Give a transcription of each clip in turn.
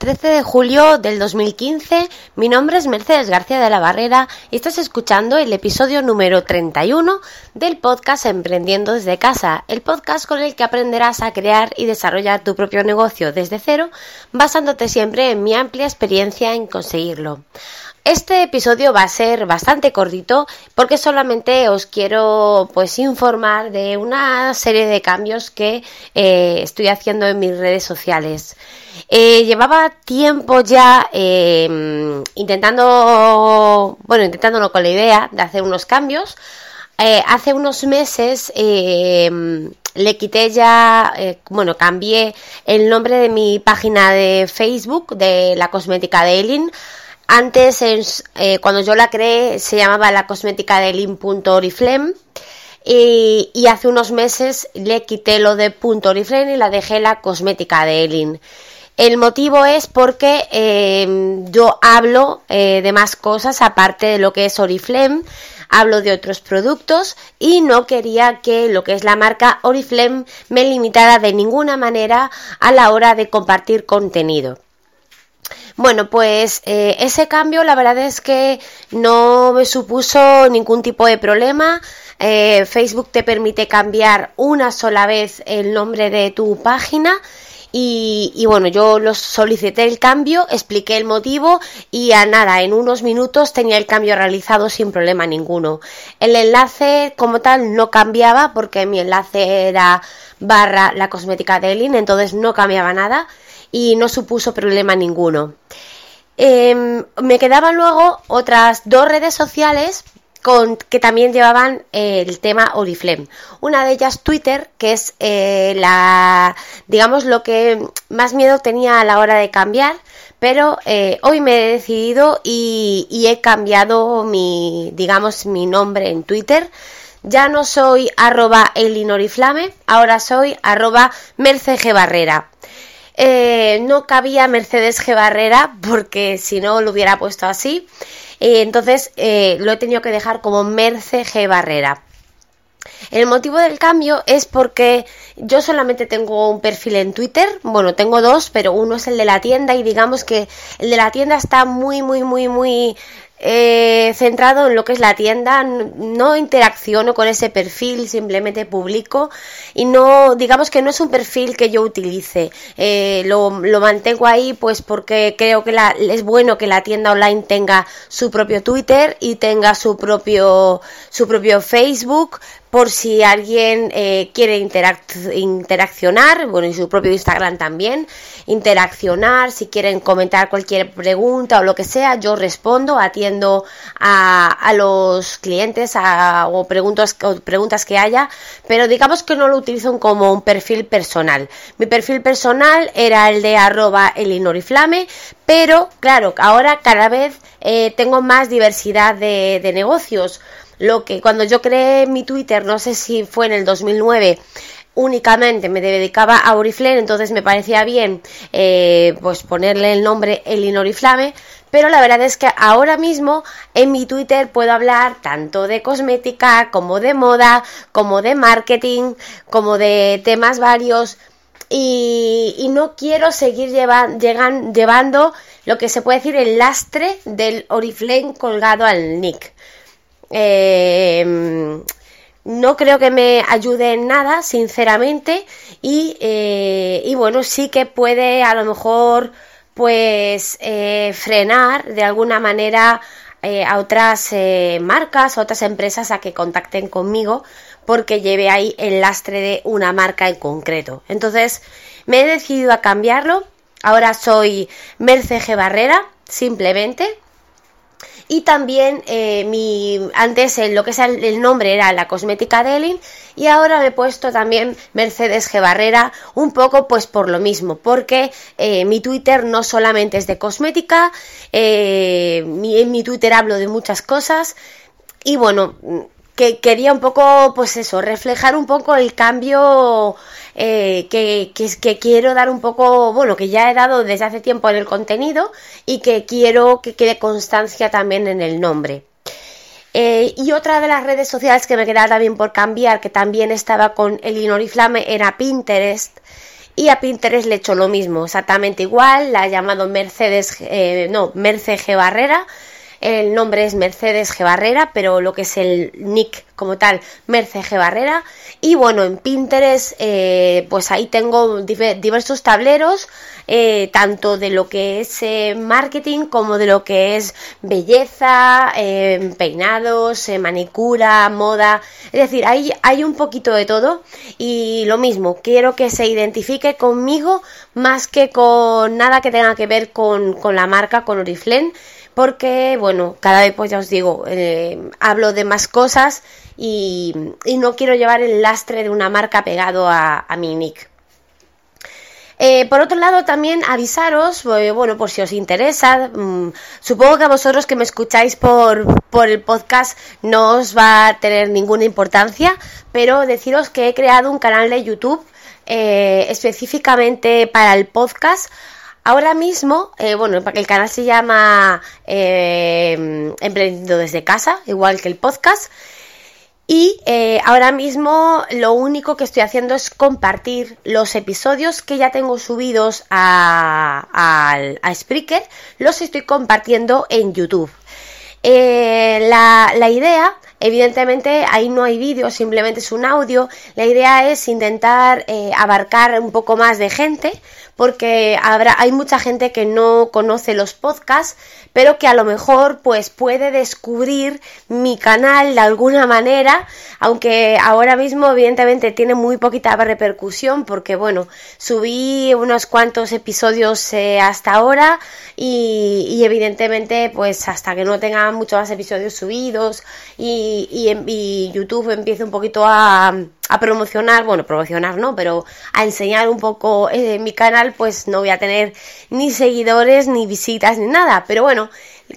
13 de julio del 2015. Mi nombre es Mercedes García de la Barrera y estás escuchando el episodio número 31 del podcast Emprendiendo desde casa, el podcast con el que aprenderás a crear y desarrollar tu propio negocio desde cero, basándote siempre en mi amplia experiencia en conseguirlo. Este episodio va a ser bastante cortito porque solamente os quiero pues informar de una serie de cambios que eh, estoy haciendo en mis redes sociales. Eh, llevaba tiempo ya em, intentando, bueno, intentándolo con la idea de hacer unos cambios. Eh, hace unos meses em, le quité ya, bueno, cambié el nombre de mi página de Facebook de la cosmética de Elin antes, eh, cuando yo la creé, se llamaba la cosmética de lin.oriflame y, y hace unos meses le quité lo de .oriflame y la dejé la cosmética de Elin. El motivo es porque em, yo hablo eh, de más cosas aparte de lo que es Oriflame, hablo de otros productos y no quería que lo que es la marca Oriflame me limitara de ninguna manera a la hora de compartir contenido. Bueno, pues eh, ese cambio la verdad es que no me supuso ningún tipo de problema. Eh, Facebook te permite cambiar una sola vez el nombre de tu página. Y, bueno, yo los solicité el cambio, expliqué el motivo y a nada, en unos minutos tenía el cambio realizado sin problema ninguno. El enlace como tal no cambiaba porque mi enlace era barra la cosmética de Elin, entonces no cambiaba nada y no supuso problema ninguno. Em, me quedaban luego otras dos redes sociales con, que también llevaban eh, el tema Oriflame. Una de ellas Twitter, que es eh, la, digamos, lo que más miedo tenía a la hora de cambiar, pero eh, hoy me he decidido y, he cambiado mi, digamos, mi nombre en Twitter. Ya no soy arroba elinoriflame, ahora soy arroba mercegebarrera. Eh, no cabía Mercedes G. Barrera porque si no lo hubiera puesto así. Eh, entonces eh, lo he tenido que dejar como Merce G. Barrera. El motivo del cambio es porque yo solamente tengo un perfil en Twitter, bueno, tengo dos, pero uno es el de la tienda y digamos que el de la tienda está muy, muy, muy, muy eh, centrado en lo que es la tienda, no interacciono con ese perfil, simplemente publico y no, digamos que no es un perfil que yo utilice, eh, lo, mantengo ahí pues porque creo que es bueno que la tienda online tenga su propio Twitter y tenga su propio, su propio Facebook por si alguien eh, quiere interaccionar, bueno, y su propio Instagram también, interaccionar, si quieren comentar cualquier pregunta o lo que sea, yo respondo, atiendo a, los clientes o, preguntas, preguntas que haya, pero digamos que no lo utilizo como un perfil personal. Mi perfil personal era el de arroba elinoriflame, pero claro, ahora cada vez eh, tengo más diversidad de negocios lo que cuando yo creé mi Twitter, no sé si fue en el 2009, únicamente me dedicaba a Oriflame, entonces me parecía bien eh, pues ponerle el nombre El Oriflame, pero la verdad es que ahora mismo en mi Twitter puedo hablar tanto de cosmética como de moda, como de marketing, como de temas varios. Y, no quiero seguir llevando lo que se puede decir el lastre del Oriflame colgado al nick. Eh, no creo que me ayude en nada, sinceramente, y, eh, bueno, sí que puede a lo mejor pues eh, frenar de alguna manera a otras marcas, a otras empresas a que contacten conmigo porque lleve ahí el lastre de una marca en concreto. Entonces me he decidido a cambiarlo. Ahora soy Merce Barrera, simplemente, y también eh, mi antes lo que es el, nombre era la cosmética de Elin y ahora me he puesto también Mercedes G. Barrera un poco pues por lo mismo porque eh, mi Twitter no solamente es de cosmética eh, en mi Twitter hablo de muchas cosas y bueno que quería un poco, pues eso, reflejar un poco el cambio eh, que, que, quiero dar un poco, bueno, que ya he dado desde hace tiempo en el contenido y que quiero que quede constancia también en el nombre. Eh, y otra de las redes sociales que me quedaba también por cambiar, que también estaba con el Flame, era Pinterest. y a Pinterest le he hecho lo mismo, exactamente igual, la he llamado Mercedes, eh, no, Merce G Barrera, el nombre es Mercedes G Barrera, pero lo que es el nick como tal, Mercedes G Barrera. Y bueno, en Pinterest, eh, pues ahí tengo diversos tableros, eh, tanto de lo que es eh, marketing como de lo que es belleza, peinados, manicura, moda. Es decir, hay, hay un poquito de todo. Y lo mismo, quiero que se identifique conmigo más que con nada que tenga que ver con, con la marca, con Oriflame porque, bueno, cada vez, pues ya os digo, eh, hablo de más cosas y, no quiero llevar el lastre de una marca pegado a, mi nick. Eh, por otro lado, también avisaros, eh, bueno, por si os interesa, mm, supongo que a vosotros que me escucháis por, por el podcast no os va a tener ninguna importancia, pero deciros que he creado un canal de YouTube específicamente para el podcast Ahora mismo, eh, bueno, el canal se llama eh, Emprendiendo desde casa, igual que el podcast. Y eh, ahora mismo lo único que estoy haciendo es compartir los episodios que ya tengo subidos a, a, Spreaker, los estoy compartiendo en YouTube. la, la idea Evidentemente ahí no hay vídeo, simplemente es un audio. La idea es intentar abarcar un poco más de gente, porque habrá, hay mucha gente que no conoce los podcasts, pero que a lo mejor pues puede descubrir mi canal de alguna manera, aunque ahora mismo evidentemente tiene muy poquita repercusión porque bueno, subí unos cuantos episodios eh, hasta ahora y, evidentemente pues hasta que no tenga muchos más episodios subidos y, y YouTube empiece un poquito a a promocionar, bueno, promocionar no, pero a enseñar un poco eh, mi canal, pues no voy a tener ni seguidores, ni visitas, ni nada. Pero bueno,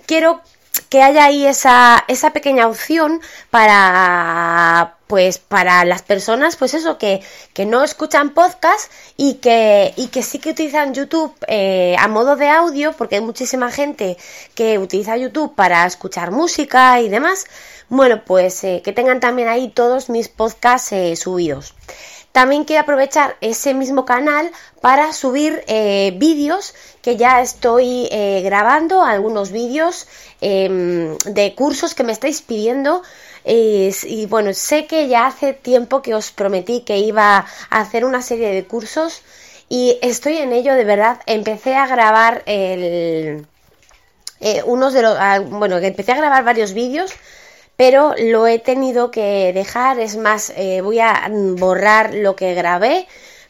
quiero que haya ahí esa, esa pequeña opción para pues para las personas pues eso que, que no escuchan podcast y que, y que sí que utilizan YouTube eh, a modo de audio porque hay muchísima gente que utiliza YouTube para escuchar música y demás bueno, pues eh, que tengan también ahí todos mis podcasts eh, subidos. También quiero aprovechar ese mismo canal para subir eh, vídeos que ya estoy grabando, algunos vídeos em, de cursos que me estáis pidiendo. y bueno, sé que ya hace tiempo que os prometí que iba a hacer una serie de cursos y estoy en ello, de verdad. Empecé a grabar el, unos de los, ah, bueno, empecé a grabar varios vídeos pero lo he tenido que dejar, es más, eh, voy a borrar lo que grabé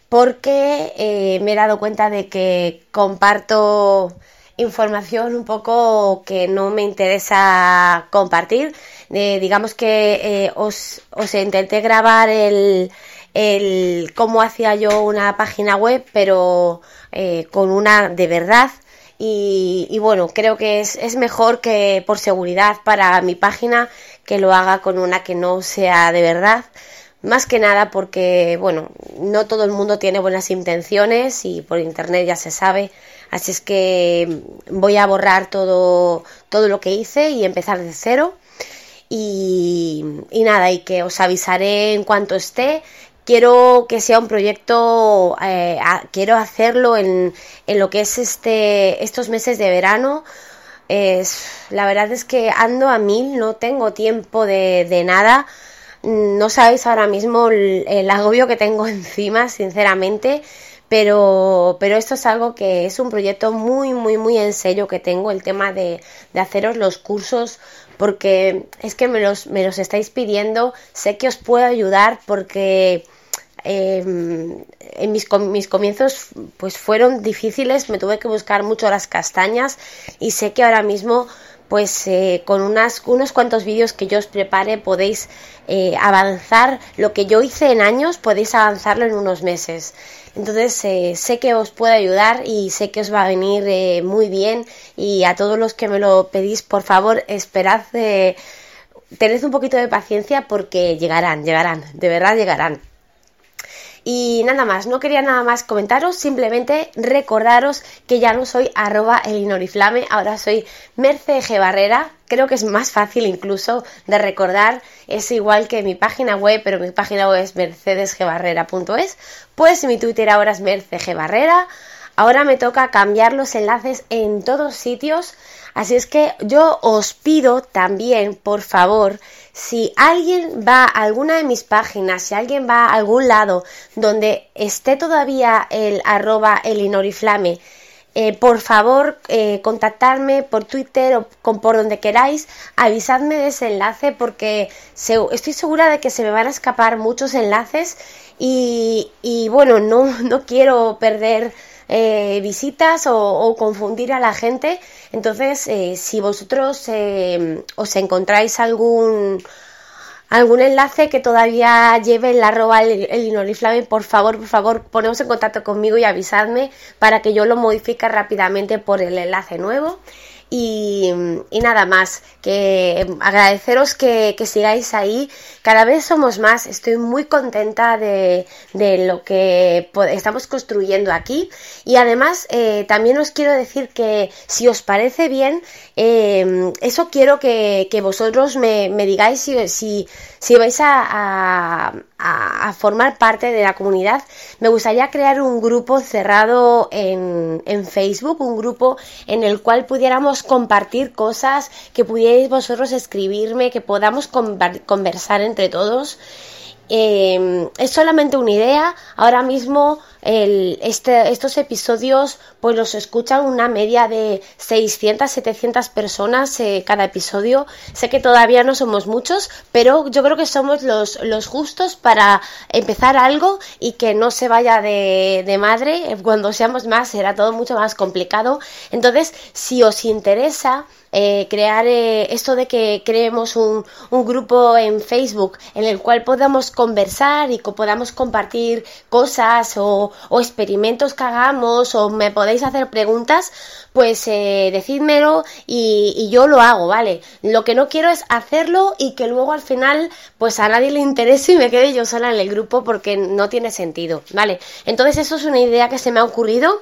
porque eh, me he dado cuenta de que comparto información un poco que no me interesa compartir. Eh, digamos que os, os, intenté grabar el, el, cómo hacía yo una página web, pero con una de verdad y, bueno, creo que es, es, mejor que por seguridad para mi página que lo haga con una que no sea de verdad. Más que nada porque, bueno, no todo el mundo tiene buenas intenciones y por internet ya se sabe. Así es que voy a borrar todo, todo lo que hice y empezar de cero. Y, y nada, y que os avisaré en cuanto esté quiero que sea un proyecto, eh, quiero hacerlo en, en, lo que es este, estos meses de verano. Es, la verdad es que ando a mil, no tengo tiempo de, de nada. No sabéis ahora mismo el, el, agobio que tengo encima, sinceramente. Pero, pero esto es algo que es un proyecto muy, muy, muy en serio que tengo, el tema de, de haceros los cursos porque es que me los, me los estáis pidiendo, sé que os puedo ayudar porque em, en mis, mis, comienzos pues fueron difíciles, me tuve que buscar mucho las castañas y sé que ahora mismo pues eh, con unas, unos cuantos vídeos que yo os prepare podéis eh, avanzar lo que yo hice en años, podéis avanzarlo en unos meses. Entonces eh, sé que os puede ayudar y sé que os va a venir eh, muy bien y a todos los que me lo pedís, por favor, esperad, eh, tened un poquito de paciencia porque llegarán, llegarán, de verdad llegarán. Y nada más, no quería nada más comentaros, simplemente recordaros que ya no soy arroba elinoriflame, ahora soy Merce G. Barrera, creo que es más fácil incluso de recordar, es igual que mi página web, pero mi página web es mercedesgbarrera.es, pues mi Twitter ahora es mercegbarrera, ahora me toca cambiar los enlaces en todos sitios, así es que yo os pido también, por favor, si alguien va a alguna de mis páginas, si alguien va a algún lado donde esté todavía el arroba elinoriflame, eh, por favor eh, contactarme por Twitter o por donde queráis, avisadme de ese enlace porque estoy segura de que se me van a escapar muchos enlaces y, y bueno, no, no quiero perder eh, visitas o, confundir a la gente. Entonces, eh, si vosotros eh, os encontráis algún algún enlace que todavía lleve el arroba el, el por favor, por favor, ponemos en contacto conmigo y avisadme para que yo lo modifique rápidamente por el enlace nuevo. Y, nada más, que agradeceros que, sigáis ahí. Cada vez somos más. Estoy muy contenta de, lo que estamos construyendo aquí. Y además, eh, también os quiero decir que si os parece bien, eh, eso quiero que, vosotros me, digáis si, si, vais a, a, formar parte de la comunidad. Me gustaría crear un grupo cerrado en, en Facebook, un grupo en el cual pudiéramos compartir cosas, que pudierais vosotros escribirme, que podamos conversar entre todos. Eh, es solamente una idea. Ahora mismo este, estos episodios pues los escuchan una media de 600, 700 personas eh, cada episodio. Sé que todavía no somos muchos, pero yo creo que somos los, los justos para empezar algo y que no se vaya de, de madre. Cuando seamos más será todo mucho más complicado. Entonces, si os interesa, eh, crear eh, esto de que creemos un, un, grupo en Facebook en el cual podamos conversar y que podamos compartir cosas o, o experimentos que hagamos o me podéis hacer preguntas, pues eh, decídmelo y, y, yo lo hago, ¿vale? Lo que no quiero es hacerlo y que luego al final pues a nadie le interese y me quede yo sola en el grupo porque no tiene sentido, ¿vale? Entonces eso es una idea que se me ha ocurrido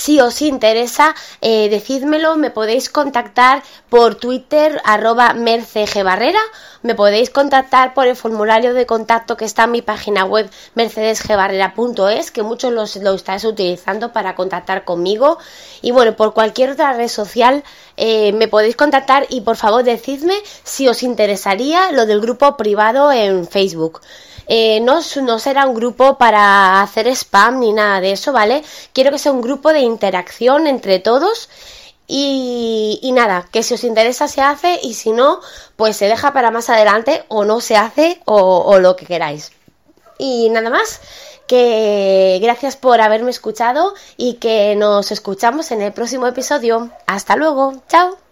si os interesa, eh, decídmelo, me podéis contactar por Twitter arroba mercegbarrera, me podéis contactar por el formulario de contacto que está en mi página web mercedesgbarrera.es, que muchos lo estáis utilizando para contactar conmigo. Y bueno, por cualquier otra red social eh, me podéis contactar y por favor decidme si os interesaría lo del grupo privado en Facebook. Eh, no, no será un grupo para hacer spam ni nada de eso, ¿vale? Quiero que sea un grupo de interacción entre todos. Y, nada, que si os interesa se hace y si no, pues se deja para más adelante o no se hace o, o lo que queráis. Y nada más, que gracias por haberme escuchado y que nos escuchamos en el próximo episodio. Hasta luego, chao.